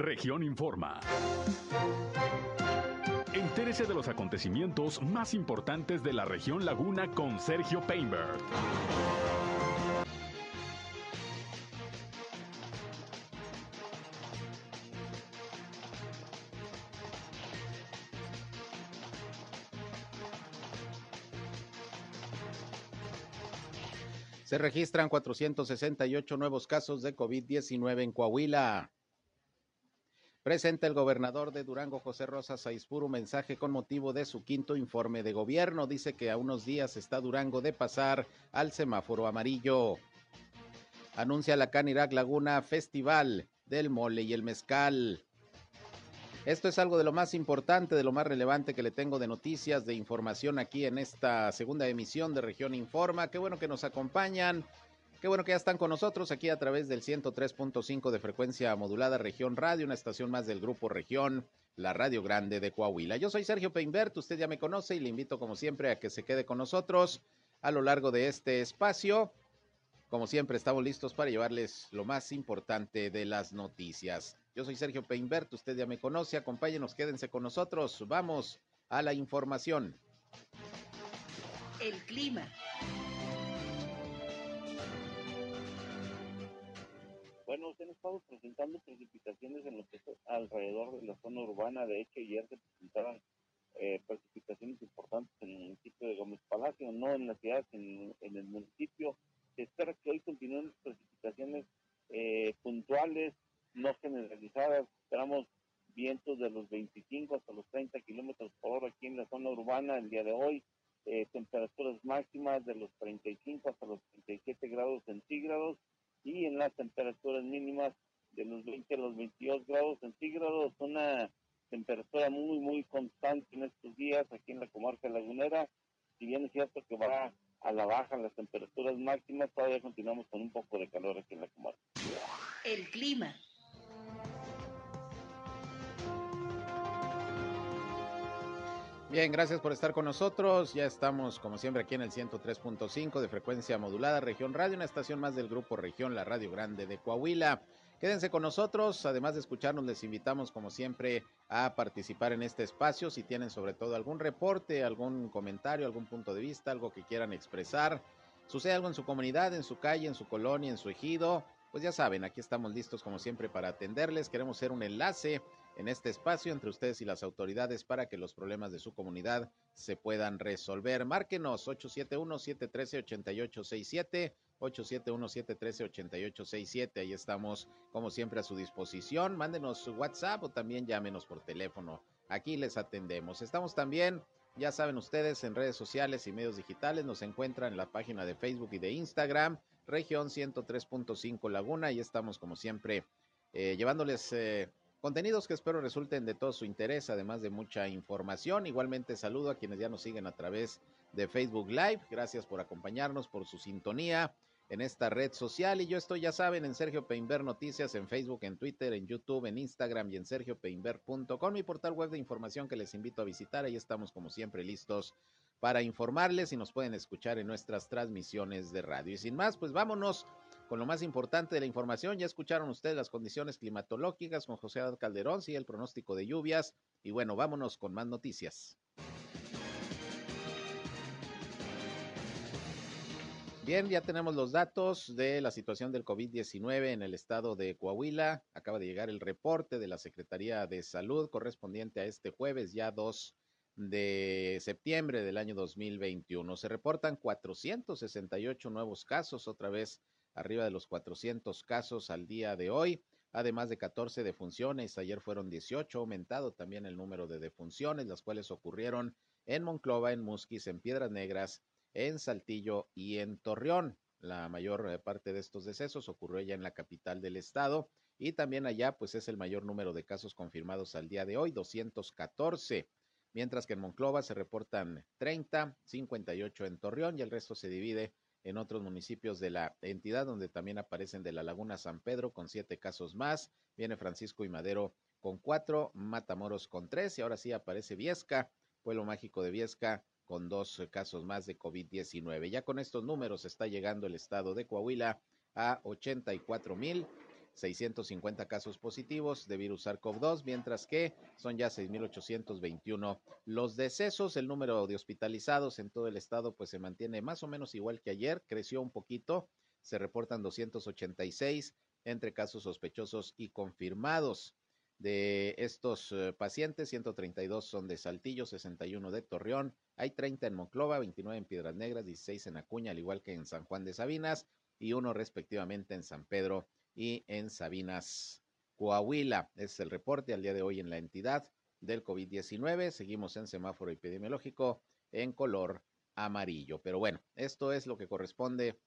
Región Informa. Entérese de los acontecimientos más importantes de la región Laguna con Sergio Painberg. Se registran 468 nuevos casos de COVID-19 en Coahuila. Presenta el gobernador de Durango, José Rosa Saispur, un mensaje con motivo de su quinto informe de gobierno. Dice que a unos días está Durango de pasar al semáforo amarillo. Anuncia la Canirac Laguna Festival del Mole y el Mezcal. Esto es algo de lo más importante, de lo más relevante que le tengo de noticias, de información aquí en esta segunda emisión de Región Informa. Qué bueno que nos acompañan. Qué bueno que ya están con nosotros aquí a través del 103.5 de frecuencia modulada Región Radio, una estación más del grupo Región, la Radio Grande de Coahuila. Yo soy Sergio Peinbert, usted ya me conoce y le invito como siempre a que se quede con nosotros a lo largo de este espacio. Como siempre, estamos listos para llevarles lo más importante de las noticias. Yo soy Sergio Peinbert, usted ya me conoce, acompáñenos, quédense con nosotros. Vamos a la información. El clima. Bueno, se han estado presentando precipitaciones en lo alrededor de la zona urbana. De hecho, ayer se presentaron eh, precipitaciones importantes en el municipio de Gómez Palacio, no en la ciudad, en, en el municipio. Se espera que hoy continúen las precipitaciones eh, puntuales no generalizadas. Esperamos vientos de los 25 hasta los 30 kilómetros por hora aquí en la zona urbana el día de hoy. Gracias por estar con nosotros. Ya estamos, como siempre, aquí en el 103.5 de frecuencia modulada, Región Radio, una estación más del grupo Región, la Radio Grande de Coahuila. Quédense con nosotros, además de escucharnos, les invitamos, como siempre, a participar en este espacio. Si tienen sobre todo algún reporte, algún comentario, algún punto de vista, algo que quieran expresar, sucede algo en su comunidad, en su calle, en su colonia, en su ejido, pues ya saben, aquí estamos listos, como siempre, para atenderles. Queremos ser un enlace en este espacio entre ustedes y las autoridades para que los problemas de su comunidad se puedan resolver. Márquenos 871-713-8867, 871-713-8867. Ahí estamos, como siempre, a su disposición. Mándenos su WhatsApp o también llámenos por teléfono. Aquí les atendemos. Estamos también, ya saben ustedes, en redes sociales y medios digitales. Nos encuentran en la página de Facebook y de Instagram, región 103.5 Laguna. Y estamos, como siempre, eh, llevándoles... Eh, Contenidos que espero resulten de todo su interés, además de mucha información. Igualmente saludo a quienes ya nos siguen a través de Facebook Live. Gracias por acompañarnos, por su sintonía en esta red social. Y yo estoy, ya saben, en Sergio Peinber Noticias, en Facebook, en Twitter, en YouTube, en Instagram y en sergiopeinber.com, mi portal web de información que les invito a visitar. Ahí estamos, como siempre, listos para informarles y nos pueden escuchar en nuestras transmisiones de radio. Y sin más, pues vámonos con lo más importante de la información. Ya escucharon ustedes las condiciones climatológicas con José Calderón, y el pronóstico de lluvias. Y bueno, vámonos con más noticias. Bien, ya tenemos los datos de la situación del COVID-19 en el estado de Coahuila. Acaba de llegar el reporte de la Secretaría de Salud correspondiente a este jueves, ya 2 de septiembre del año 2021. Se reportan 468 nuevos casos, otra vez arriba de los 400 casos al día de hoy, además de 14 defunciones. Ayer fueron 18, aumentado también el número de defunciones, las cuales ocurrieron en Monclova, en Musquis, en Piedras Negras, en Saltillo y en Torreón. La mayor eh, parte de estos decesos ocurrió ya en la capital del estado y también allá pues es el mayor número de casos confirmados al día de hoy, 214 mientras que en Monclova se reportan 30, 58 en Torreón y el resto se divide en otros municipios de la entidad, donde también aparecen de la Laguna San Pedro con siete casos más, viene Francisco y Madero con cuatro, Matamoros con tres, y ahora sí aparece Viesca, pueblo mágico de Viesca, con dos casos más de COVID-19. Ya con estos números está llegando el estado de Coahuila a 84 mil 650 casos positivos de virus SARS-CoV-2, mientras que son ya 6.821 los decesos. El número de hospitalizados en todo el estado pues se mantiene más o menos igual que ayer, creció un poquito, se reportan 286 entre casos sospechosos y confirmados. De estos eh, pacientes, 132 son de Saltillo, 61 de Torreón, hay 30 en Monclova, 29 en Piedras Negras, 16 en Acuña, al igual que en San Juan de Sabinas, y uno respectivamente en San Pedro y en Sabinas, Coahuila. Es el reporte al día de hoy en la entidad del COVID-19. Seguimos en semáforo epidemiológico en color amarillo. Pero bueno, esto es lo que corresponde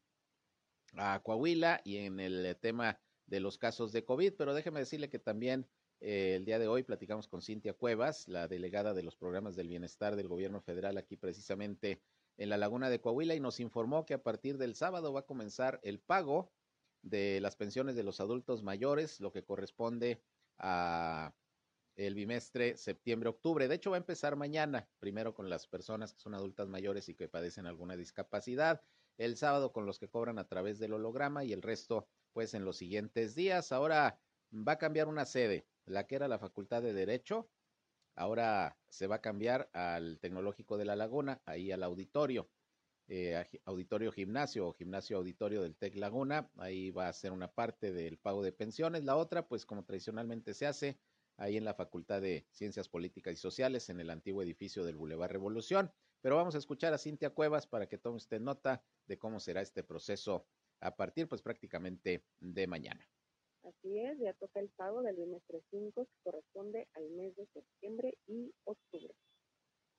a Coahuila y en el tema de los casos de COVID, pero déjeme decirle que también eh, el día de hoy platicamos con Cintia Cuevas, la delegada de los programas del bienestar del gobierno federal aquí precisamente en la laguna de Coahuila y nos informó que a partir del sábado va a comenzar el pago de las pensiones de los adultos mayores, lo que corresponde a el bimestre septiembre-octubre. De hecho, va a empezar mañana, primero con las personas que son adultas mayores y que padecen alguna discapacidad, el sábado con los que cobran a través del holograma y el resto, pues, en los siguientes días. Ahora va a cambiar una sede la que era la Facultad de Derecho, ahora se va a cambiar al Tecnológico de la Laguna, ahí al auditorio, eh, auditorio gimnasio o gimnasio auditorio del TEC Laguna, ahí va a ser una parte del pago de pensiones, la otra, pues como tradicionalmente se hace, ahí en la Facultad de Ciencias Políticas y Sociales, en el antiguo edificio del Boulevard Revolución. Pero vamos a escuchar a Cintia Cuevas para que tome usted nota de cómo será este proceso a partir, pues prácticamente de mañana. Así es, ya toca el pago del bimestre 5 que corresponde al mes de septiembre y octubre.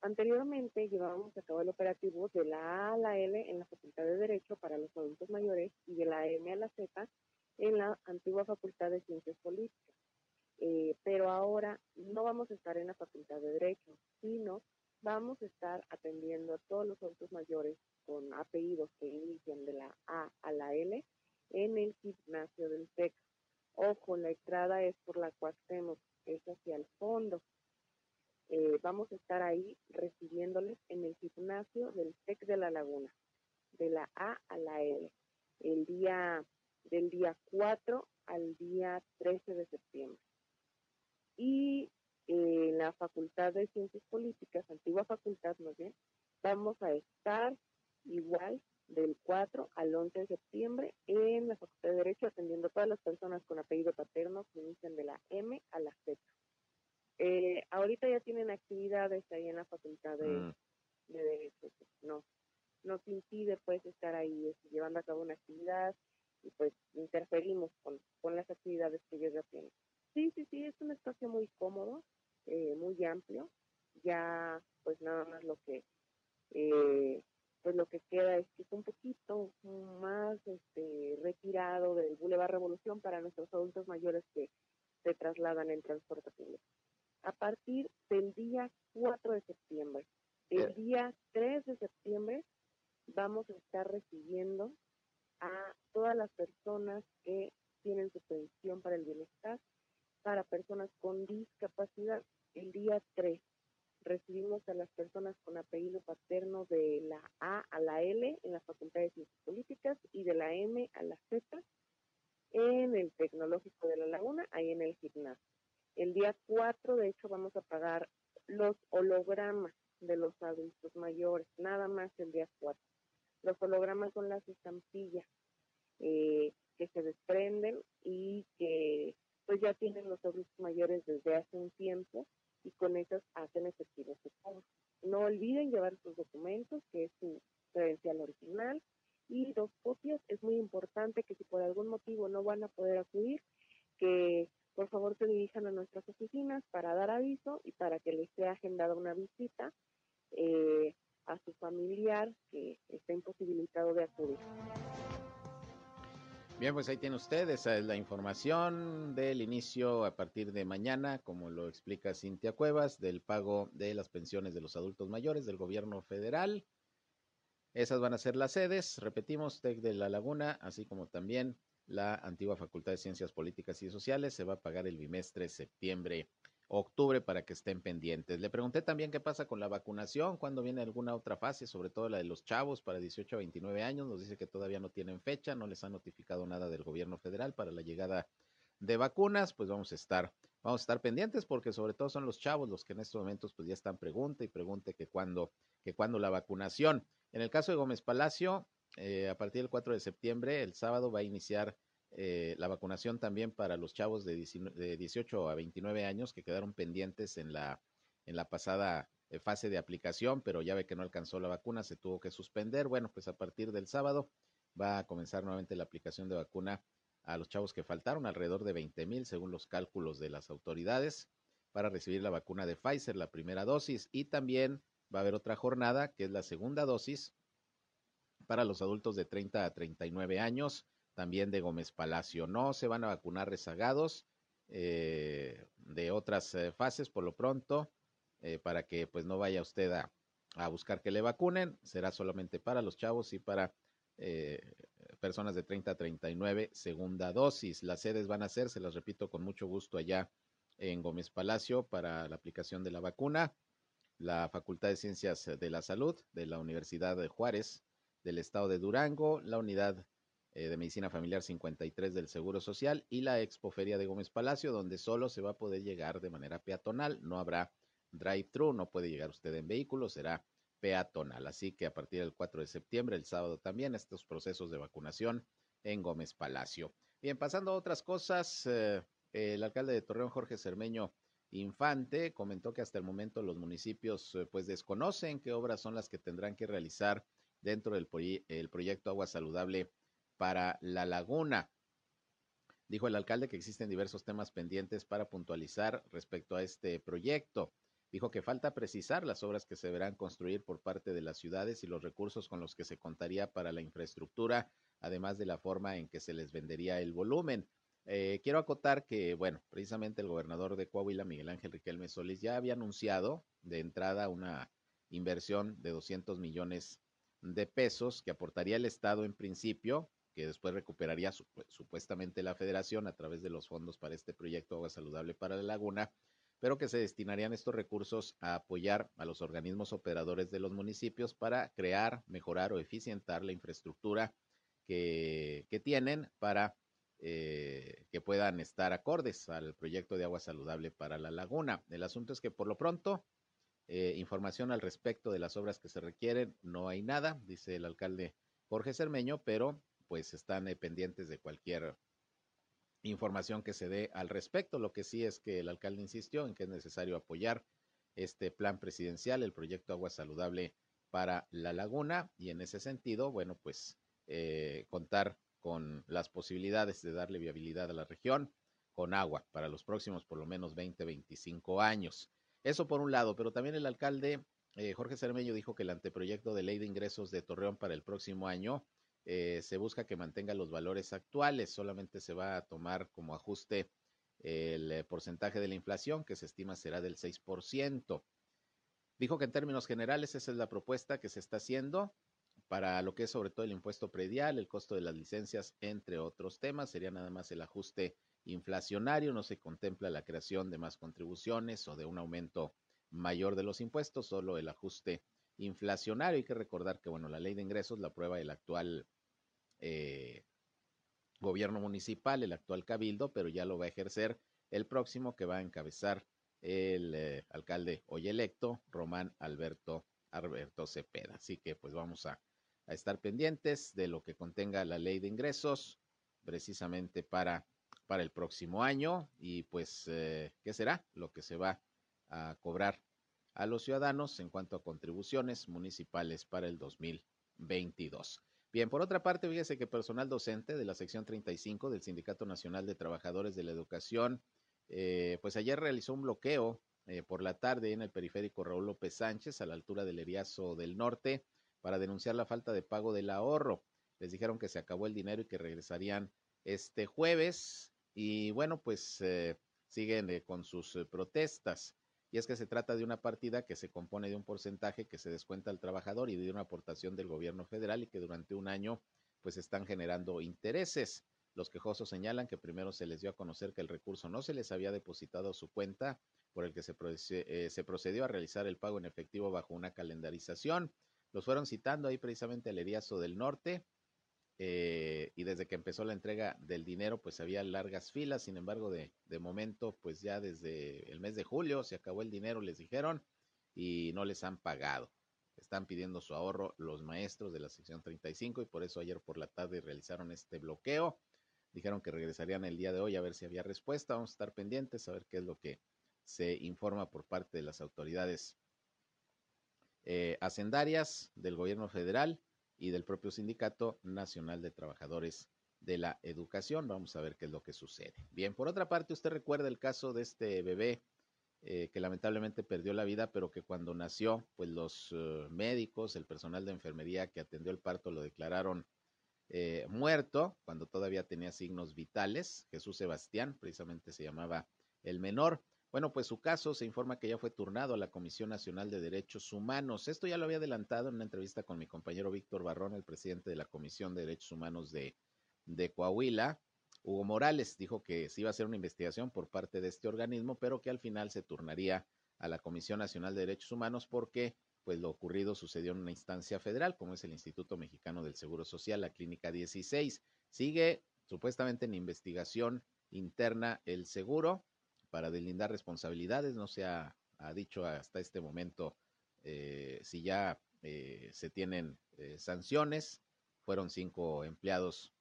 Anteriormente llevábamos a cabo el operativo de la A a la L en la Facultad de Derecho para los adultos mayores y de la M a la Z en la antigua Facultad de Ciencias Políticas. Eh, pero ahora no vamos a estar en la Facultad de Derecho, sino vamos a estar atendiendo a todos los adultos mayores con apellidos que inician de la A a la L en el gimnasio del TEC Ojo, la entrada es por la Cuauhtémoc, es hacia el fondo. Eh, vamos a estar ahí recibiéndoles en el gimnasio del TEC de la Laguna, de la A a la L, el día del día 4 al día 13 de septiembre. Y eh, en la Facultad de Ciencias Políticas, antigua facultad más bien, vamos a estar igual del 4 al 11 de septiembre en la Facultad de Derecho, atendiendo a todas las personas con apellido paterno que inician de la M a la Z. Eh, ahorita ya tienen actividades ahí en la Facultad de, mm. Derecho, pues, no, nos impide pues estar ahí este, llevando a cabo una actividad y pues interferimos con, con las actividades que ellos ya tienen. Sí, sí, sí, es un espacio muy cómodo, eh, muy amplio, ya pues nada más lo que eh, pues lo que queda es que es un poquito más este, retirado del Boulevard Revolución para nuestros adultos mayores que se trasladan en transporte público. A partir del día 4 de septiembre, el día 3 de septiembre, vamos a estar recibiendo a todas las personas que tienen su pensión para el bienestar para personas con discapacidad. El día 3 recibimos a las personas con apellido paterno de la A a la L en la Facultad de Ciencias Políticas y de la M a la Z en el Tecnológico de la Laguna, ahí en el gimnasio. El día 4, de hecho, vamos a pagar los hologramas de los adultos mayores, nada más el día 4. Los hologramas son las estampillas eh, que se desprenden y que pues ya tienen los adultos mayores desde hace un tiempo y con esas hacen efectivo su pago. No olviden llevar sus documentos, que es su credencial original, y dos copias. Es muy importante que si por algún motivo no van a poder acudir, que por favor se dirijan a nuestras oficinas para dar aviso y para que les sea agendada una visita eh, a su familiar que está imposibilitado de acudir. Bien, pues ahí tiene usted, esa es la información del inicio a partir de mañana, como lo explica Cintia Cuevas, del pago de las pensiones de los adultos mayores del gobierno federal. Esas van a ser las sedes, repetimos, TEC de La Laguna, así como también la antigua Facultad de Ciencias Políticas y Sociales, se va a pagar el bimestre septiembre octubre para que estén pendientes. Le pregunté también qué pasa con la vacunación, cuándo viene alguna otra fase, sobre todo la de los chavos para 18 a 29 años. Nos dice que todavía no tienen fecha, no les ha notificado nada del gobierno federal para la llegada de vacunas, pues vamos a estar, vamos a estar pendientes porque sobre todo son los chavos los que en estos momentos pues ya están pregunta y pregunte que cuándo, que cuándo la vacunación. En el caso de Gómez Palacio, eh, a partir del 4 de septiembre, el sábado va a iniciar eh, la vacunación también para los chavos de, de, 18 a 29 años que quedaron pendientes en la, en la pasada eh, fase de aplicación, pero ya ve que no alcanzó la vacuna, se tuvo que suspender. Bueno, pues a partir del sábado va a comenzar nuevamente la aplicación de vacuna a los chavos que faltaron, alrededor de 20 mil, según los cálculos de las autoridades, para recibir la vacuna de Pfizer, la primera dosis. Y también va a haber otra jornada, que es la segunda dosis, para los adultos de 30 a 39 años, también de Gómez Palacio. No se van a vacunar rezagados eh, de otras eh, fases por lo pronto, eh, para que pues no vaya usted a, a, buscar que le vacunen. Será solamente para los chavos y para personas de 30 a 39, segunda dosis. Las sedes van a ser, se las repito con mucho gusto, allá en Gómez Palacio para la aplicación de la vacuna, la Facultad de Ciencias de la Salud de la Universidad de Juárez, del Estado de Durango, la Unidad eh, de Medicina Familiar 53 del Seguro Social y la Expoferia de Gómez Palacio, donde solo se va a poder llegar de manera peatonal, no habrá drive-thru, no puede llegar usted en vehículo, será peatonal. Así que a partir del 4 de septiembre, el sábado también, estos procesos de vacunación en Gómez Palacio. Bien, pasando a otras cosas, eh, el alcalde de Torreón, Jorge Cermeño Infante, comentó que hasta el momento los municipios eh, pues desconocen qué obras son las que tendrán que realizar dentro del el proyecto Agua Saludable para la Laguna. Dijo el alcalde que existen diversos temas pendientes para puntualizar respecto a este proyecto. Dijo que falta precisar las obras que se deberán construir por parte de las ciudades y los recursos con los que se contaría para la infraestructura, además de la forma en que se les vendería el volumen. Eh, quiero acotar que, bueno, precisamente el gobernador de Coahuila, Miguel Ángel Riquelme Solís, ya había anunciado de entrada una inversión de 200 millones de pesos que aportaría el Estado en principio, que después recuperaría supuestamente la federación a través de los fondos para este proyecto Agua Saludable para la Laguna, pero que se destinarían estos recursos a apoyar a los organismos operadores de los municipios para crear, mejorar o eficientar la infraestructura que, tienen para eh, que puedan estar acordes al proyecto de agua saludable para la laguna. El asunto es que por lo pronto, eh, información al respecto de las obras que se requieren, no hay nada, dice el alcalde Jorge Cermeño, pero pues están eh, pendientes de cualquier información que se dé al respecto. Lo que sí es que el alcalde insistió en que es necesario apoyar este plan presidencial, el proyecto Agua Saludable para la Laguna, y en ese sentido, bueno, pues eh, contar con las posibilidades de darle viabilidad a la región con agua para los próximos por lo menos 20, 25 años. Eso por un lado, pero también el alcalde eh, Jorge Cermeño dijo que el anteproyecto de ley de ingresos de Torreón para el próximo año eh, se busca que mantenga los valores actuales, solamente se va a tomar como ajuste el eh, porcentaje de la inflación, que se estima será del 6%. Dijo que en términos generales esa es la propuesta que se está haciendo para lo que es sobre todo el impuesto predial, el costo de las licencias, entre otros temas. Sería nada más el ajuste inflacionario, no se contempla la creación de más contribuciones o de un aumento mayor de los impuestos, solo el ajuste inflacionario. Hay que recordar que, bueno, la ley de ingresos la aprueba el actual eh, gobierno municipal, el actual cabildo, pero ya lo va a ejercer el próximo que va a encabezar el eh, alcalde hoy electo, Román Alberto, Alberto Cepeda. Así que pues vamos a, estar pendientes de lo que contenga la ley de ingresos precisamente para, para el próximo año y pues eh, qué será lo que se va a cobrar a los ciudadanos en cuanto a contribuciones municipales para el 2022. Bien, por otra parte, fíjese que personal docente de la sección 35 del Sindicato Nacional de Trabajadores de la Educación, eh, pues ayer realizó un bloqueo eh, por la tarde en el periférico Raúl López Sánchez, a la altura del Eriazo del Norte, para denunciar la falta de pago del ahorro. Les dijeron que se acabó el dinero y que regresarían este jueves. Y bueno, pues eh, siguen con sus protestas y es que se trata de una partida que se compone de un porcentaje que se descuenta al trabajador y de una aportación del gobierno federal y que durante un año pues están generando intereses. Los quejosos señalan que primero se les dio a conocer que el recurso no se les había depositado a su cuenta, por el que se, eh, se procedió a realizar el pago en efectivo bajo una calendarización. Los fueron citando ahí precisamente al Eriazo del Norte eh, y desde que empezó la entrega del dinero, pues había largas filas. Sin embargo, de, de, momento, pues ya desde el mes de julio se acabó el dinero, les dijeron, y no les han pagado. Están pidiendo su ahorro los maestros de la sección 35 y por eso ayer por la tarde realizaron este bloqueo. Dijeron que regresarían el día de hoy a ver si había respuesta. Vamos a estar pendientes a ver qué es lo que se informa por parte de las autoridades eh, hacendarias del gobierno federal y del propio Sindicato Nacional de Trabajadores de la Educación. Vamos a ver qué es lo que sucede. Bien, por otra parte, usted recuerda el caso de este bebé eh, que lamentablemente perdió la vida, pero que cuando nació, pues los uh, médicos, el personal de enfermería que atendió el parto lo declararon eh, muerto cuando todavía tenía signos vitales. Jesús Sebastián, precisamente se llamaba el menor. Bueno, pues su caso se informa que ya fue turnado a la Comisión Nacional de Derechos Humanos. Esto ya lo había adelantado en una entrevista con mi compañero Víctor Barrón, el presidente de la Comisión de Derechos Humanos de, de Coahuila. Hugo Morales dijo que se iba a hacer una investigación por parte de este organismo, pero que al final se turnaría a la Comisión Nacional de Derechos Humanos porque pues lo ocurrido sucedió en una instancia federal, como es el Instituto Mexicano del Seguro Social, la Clínica 16. Sigue supuestamente en investigación interna el seguro para delindar responsabilidades. No se ha, dicho hasta este momento eh, si ya eh, se tienen eh, sanciones. Fueron cinco empleados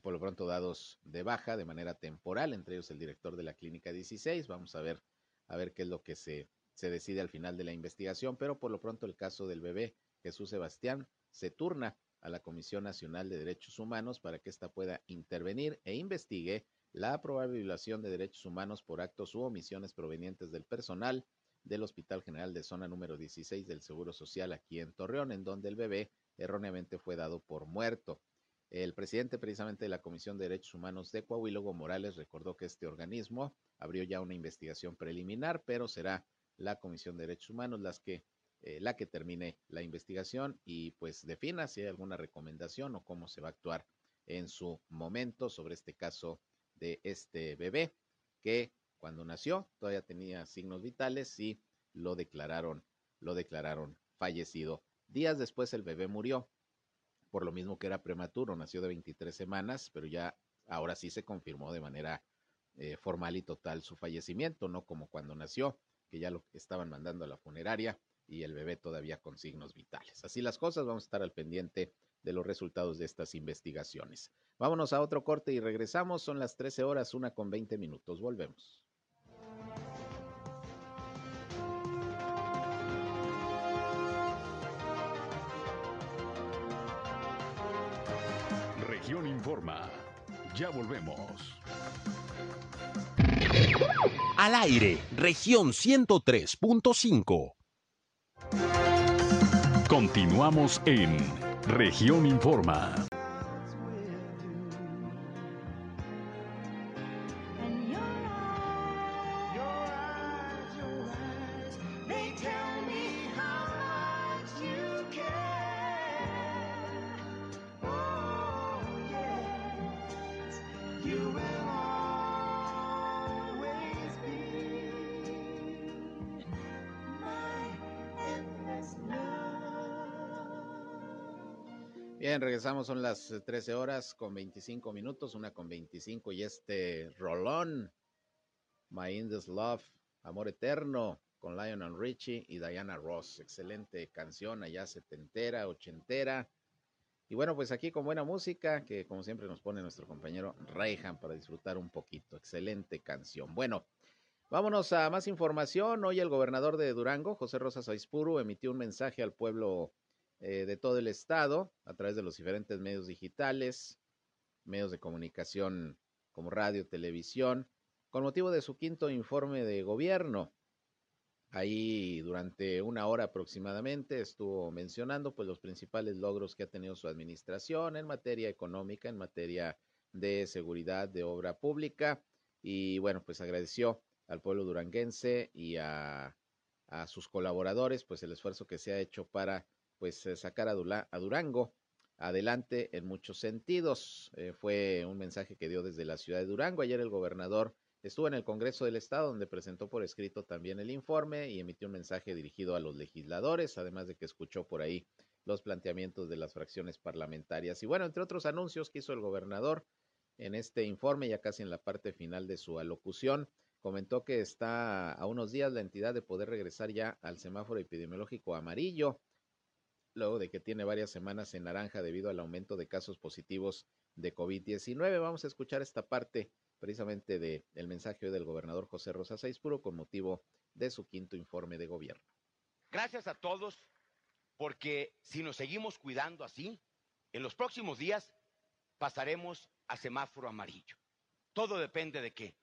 por lo pronto dados de baja de manera temporal, entre ellos el director de la Clínica 16. Vamos a ver, a ver qué es lo que se, se decide al final de la investigación, pero por lo pronto el caso del bebé Jesús Sebastián se turna a la Comisión Nacional de Derechos Humanos para que ésta pueda intervenir e investigue la probable violación de derechos humanos por actos u omisiones provenientes del personal del Hospital General de Zona número 16 del Seguro Social aquí en Torreón, en donde el bebé erróneamente fue dado por muerto. El presidente precisamente de la Comisión de Derechos Humanos de Coahuila, Morales, recordó que este organismo abrió ya una investigación preliminar, pero será la Comisión de Derechos Humanos las que, eh, la que termine la investigación y pues defina si hay alguna recomendación o cómo se va a actuar en su momento sobre este caso de este bebé que cuando nació todavía tenía signos vitales y lo declararon, lo declararon fallecido. Días después el bebé murió, por lo mismo que era prematuro, nació de 23 semanas, pero ya ahora sí se confirmó de manera eh, formal y total su fallecimiento, no como cuando nació, que ya lo estaban mandando a la funeraria y el bebé todavía con signos vitales. Así las cosas, vamos a estar al pendiente de los resultados de estas investigaciones. Vámonos a otro corte y regresamos. Son las 13 horas, una con 20 minutos. Volvemos. Región Informa. Ya volvemos. Al aire, región 103.5. Continuamos en Región Informa. Regresamos, son las 13 eh, horas con 25 minutos, una con 25 y este rolón, My Indus Love, Amor Eterno, con Lionel Richie y Diana Ross. Excelente canción allá setentera, ochentera. Y bueno, pues aquí con buena música, que como siempre nos pone nuestro compañero Reyhan para disfrutar un poquito. Excelente canción. Bueno, vámonos a más información. Hoy el gobernador de Durango, José Rosas Aispuru, emitió un mensaje al pueblo eh, de todo el estado a través de los diferentes medios digitales, medios de comunicación como radio, televisión, con motivo de su quinto informe de gobierno. Ahí durante una hora aproximadamente estuvo mencionando pues los principales logros que ha tenido su administración en materia económica, en materia de seguridad, de obra pública y bueno, pues agradeció al pueblo duranguense y a, a sus colaboradores pues el esfuerzo que se ha hecho para pues eh, sacar a, Durango adelante en muchos sentidos. Eh, fue un mensaje que dio desde la ciudad de Durango. Ayer el gobernador estuvo en el Congreso del Estado, donde presentó por escrito también el informe y emitió un mensaje dirigido a los legisladores, además de que escuchó por ahí los planteamientos de las fracciones parlamentarias. Y bueno, entre otros anuncios que hizo el gobernador en este informe, ya casi en la parte final de su alocución, comentó que está a unos días la entidad de poder regresar ya al semáforo epidemiológico amarillo, luego de que tiene varias semanas en naranja debido al aumento de casos positivos de COVID-19. Vamos a escuchar esta parte precisamente del el mensaje del gobernador José Rosa Puro con motivo de su quinto informe de gobierno. Gracias a todos, porque si nos seguimos cuidando así, en los próximos días pasaremos a semáforo amarillo. Todo depende de qué,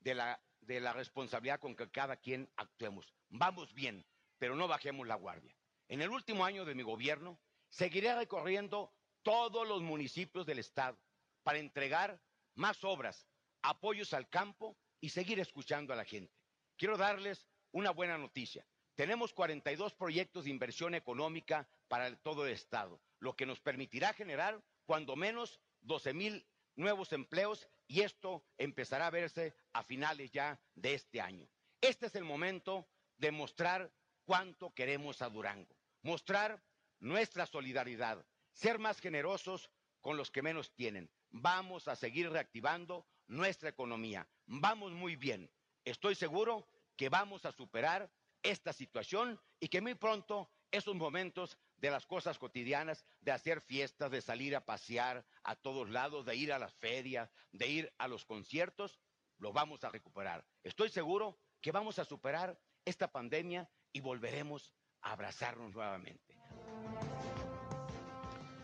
de la, de la responsabilidad con que cada quien actuemos. Vamos bien, pero no bajemos la guardia. En el último año de mi gobierno, seguiré recorriendo todos los municipios del estado para entregar más obras, apoyos al campo y seguir escuchando a la gente. Quiero darles una buena noticia. Tenemos 42 proyectos de inversión económica para todo el Estado, lo que nos permitirá generar cuando menos 12 mil nuevos empleos y esto empezará a verse a finales ya de este año. Este es el momento de mostrar cuánto queremos a Durango, mostrar nuestra solidaridad, ser más generosos con los que menos tienen. Vamos a seguir reactivando nuestra economía. Vamos muy bien. Estoy seguro que vamos a superar esta situación y que muy pronto esos momentos de las cosas cotidianas, de hacer fiestas, de salir a pasear a todos lados, de ir a las ferias, de ir a los conciertos, lo vamos a recuperar. Estoy seguro que vamos a superar esta pandemia y volveremos abrazarnos nuevamente.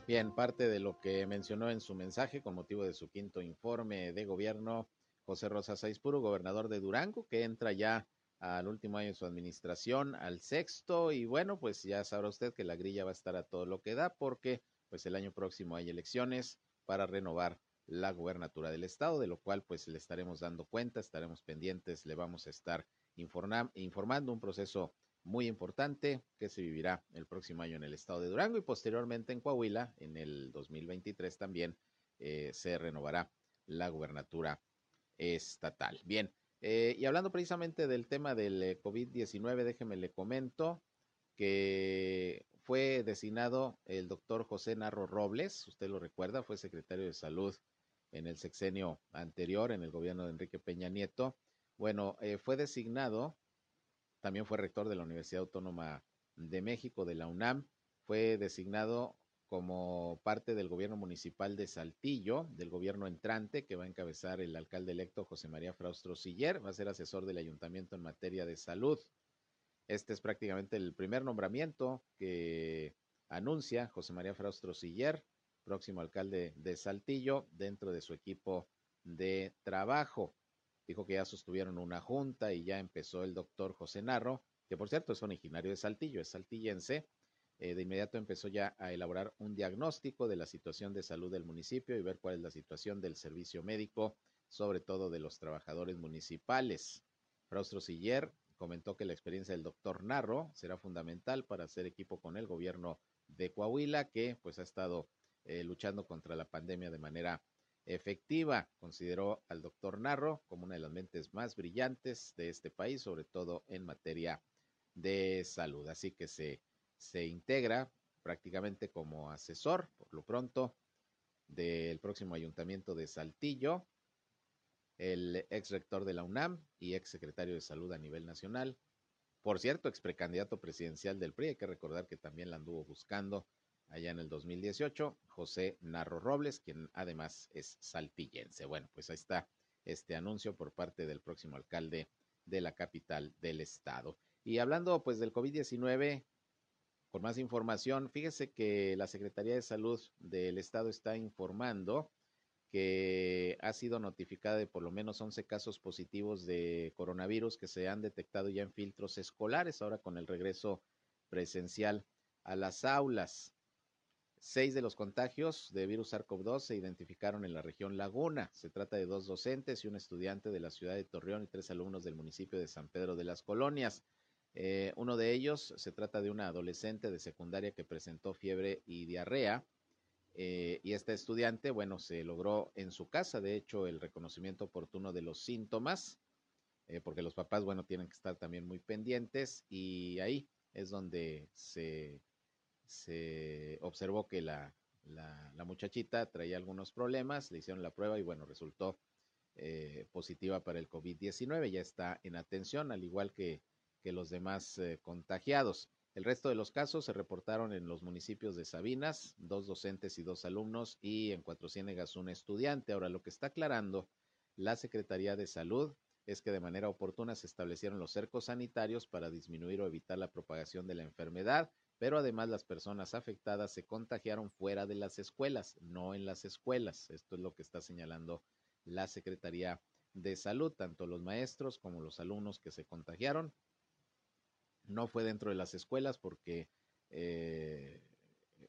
Bien, parte de lo que mencionó en su mensaje con motivo de su quinto informe de gobierno, José Rosa Saizpuro, gobernador de Durango, que entra ya al último año de su administración, al sexto, y bueno, pues ya sabrá usted que la grilla va a estar a todo lo que da, porque pues el año próximo hay elecciones para renovar la gubernatura del estado, de lo cual pues le estaremos dando cuenta, estaremos pendientes, le vamos a estar informando un proceso muy importante que se vivirá el próximo año en el estado de Durango y posteriormente en Coahuila, en el 2023 también eh, se renovará la gubernatura estatal. Bien, eh, y hablando precisamente del tema del eh, COVID-19, déjeme le comento que fue designado el doctor José Narro Robles, usted lo recuerda, fue secretario de salud en el sexenio anterior, en el gobierno de Enrique Peña Nieto. Bueno, fue designado, también fue rector de la Universidad Autónoma de México, de la UNAM, fue designado como parte del gobierno municipal de Saltillo, del gobierno entrante que va a encabezar el alcalde electo José María Fraustro Siller, va a ser asesor del ayuntamiento en materia de salud. Este es prácticamente el primer nombramiento que anuncia José María Fraustro Siller, próximo alcalde de Saltillo, dentro de su equipo de trabajo. Dijo que ya sostuvieron una junta y ya empezó el doctor José Narro, que por cierto es originario de Saltillo, es saltillense, eh, de inmediato empezó ya a elaborar un diagnóstico de la situación de salud del municipio y ver cuál es la situación del servicio médico, sobre todo de los trabajadores municipales. Fraustro Siller comentó que la experiencia del doctor Narro será fundamental para hacer equipo con el gobierno de Coahuila, que pues ha estado eh, luchando contra la pandemia de manera efectiva. Consideró al doctor Narro como una de las mentes más brillantes de este país, sobre todo en materia de salud. Así que se se integra prácticamente como asesor, por lo pronto, del próximo ayuntamiento de Saltillo, el ex rector de la UNAM y ex secretario de salud a nivel nacional. Por cierto, ex precandidato presidencial del PRI, hay que recordar que también la anduvo buscando allá en el 2018, José Narro Robles, quien además es saltillense. Bueno, pues ahí está este anuncio por parte del próximo alcalde de la capital del estado. Y hablando pues del COVID-19, por más información, fíjese que la Secretaría de Salud del Estado está informando que ha sido notificada de por lo menos 11 casos positivos de coronavirus que se han detectado ya en filtros escolares, ahora con el regreso presencial a las aulas. Seis de los contagios de virus SARS-CoV-2 se identificaron en la región Laguna. Se trata de dos docentes y un estudiante de la ciudad de Torreón y tres alumnos del municipio de San Pedro de las Colonias. Eh, uno de ellos se trata de una adolescente de secundaria que presentó fiebre y diarrea. Eh, y esta estudiante, bueno, se logró en su casa, de hecho, el reconocimiento oportuno de los síntomas, eh, porque los papás, bueno, tienen que estar también muy pendientes y ahí es donde se, se observó que la, la, muchachita traía algunos problemas, le hicieron la prueba y bueno, resultó eh, positiva para el COVID-19, ya está en atención, al igual que, que los demás eh, contagiados. El resto de los casos se reportaron en los municipios de Sabinas, dos docentes y dos alumnos, y en Cuatro Ciénegas un estudiante. Ahora, lo que está aclarando la Secretaría de Salud es que de manera oportuna se establecieron los cercos sanitarios para disminuir o evitar la propagación de la enfermedad, pero además las personas afectadas se contagiaron fuera de las escuelas, no en las escuelas. Esto es lo que está señalando la Secretaría de Salud, tanto los maestros como los alumnos que se contagiaron. No fue dentro de las escuelas porque eh,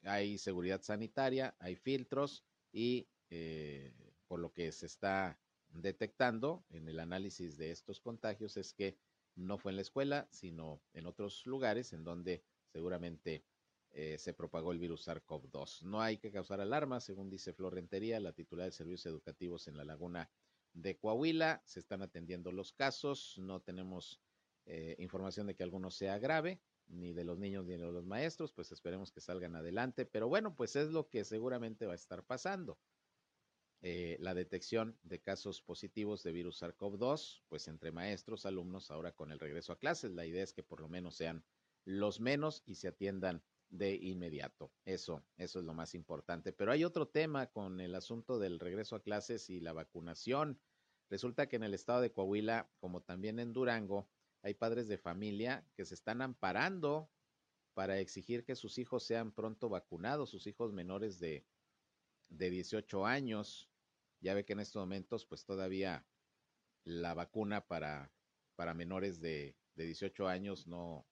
hay seguridad sanitaria, hay filtros y eh, por lo que se está detectando en el análisis de estos contagios es que no fue en la escuela, sino en otros lugares en donde seguramente eh, se propagó el virus SARS-CoV-2. No hay que causar alarma, según dice Florentería, la titular de servicios educativos en la laguna de Coahuila. Se están atendiendo los casos, no tenemos eh, información de que alguno sea grave, ni de los niños ni de los maestros, pues esperemos que salgan adelante. Pero bueno, pues es lo que seguramente va a estar pasando. Eh, la detección de casos positivos de virus SARS-CoV-2, pues entre maestros, alumnos, ahora con el regreso a clases. La idea es que por lo menos sean los menos y se atiendan de inmediato. Eso, eso es lo más importante. Pero hay otro tema con el asunto del regreso a clases y la vacunación. Resulta que en el estado de Coahuila, como también en Durango, hay padres de familia que se están amparando para exigir que sus hijos sean pronto vacunados, sus hijos menores de, de 18 años. Ya ve que en estos momentos, pues todavía la vacuna para, para menores de, de 18 años no,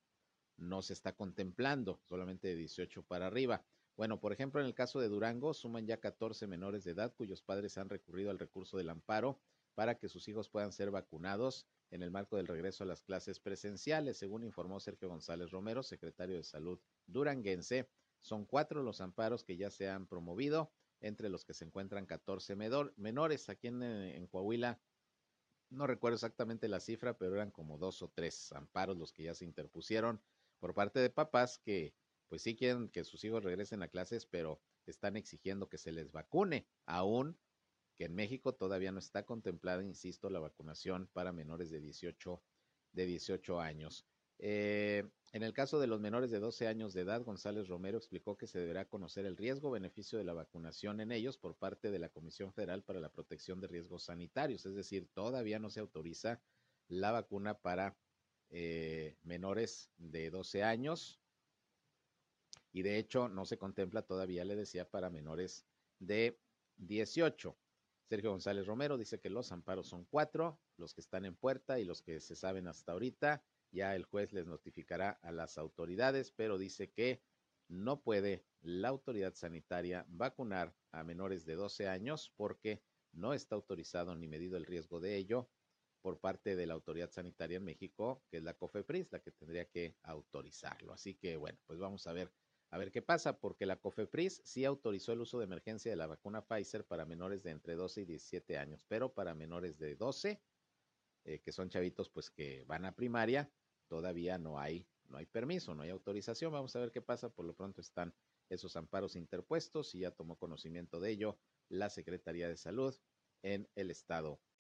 no se está contemplando, solamente de 18 para arriba. Bueno, por ejemplo, en el caso de Durango, suman ya 14 menores de edad cuyos padres han recurrido al recurso del amparo para que sus hijos puedan ser vacunados en el marco del regreso a las clases presenciales, según informó Sergio González Romero, secretario de Salud duranguense. Son cuatro los amparos que ya se han promovido entre los que se encuentran 14 menores. Aquí en, Coahuila, no recuerdo exactamente la cifra, pero eran como dos o tres amparos los que ya se interpusieron por parte de papás que pues sí quieren que sus hijos regresen a clases, pero están exigiendo que se les vacune, aún que en México todavía no está contemplada, insisto, la vacunación para menores de 18, de 18 años. Eh, en el caso de los menores de 12 años de edad, González Romero explicó que se deberá conocer el riesgo beneficio de la vacunación en ellos por parte de la Comisión Federal para la Protección de Riesgos Sanitarios, es decir, todavía no se autoriza la vacuna para eh, menores de 12 años y de hecho no se contempla todavía, le decía, para menores de 18. Sergio González Romero dice que los amparos son cuatro, los que están en puerta y los que se saben hasta ahorita. Ya el juez les notificará a las autoridades, pero dice que no puede la autoridad sanitaria vacunar a menores de 12 años porque no está autorizado ni medido el riesgo de ello por parte de la autoridad sanitaria en México, que es la COFEPRIS, la que tendría que autorizarlo. Así que bueno, pues vamos a ver a ver qué pasa, porque la COFEPRIS sí autorizó el uso de emergencia de la vacuna Pfizer para menores de entre 12 y 17 años, pero para menores de 12 eh, que son chavitos pues que van a primaria, todavía no hay, no hay permiso, no hay autorización. Vamos a ver qué pasa. Por lo pronto están esos amparos interpuestos y ya tomó conocimiento de ello la Secretaría de Salud en el estado.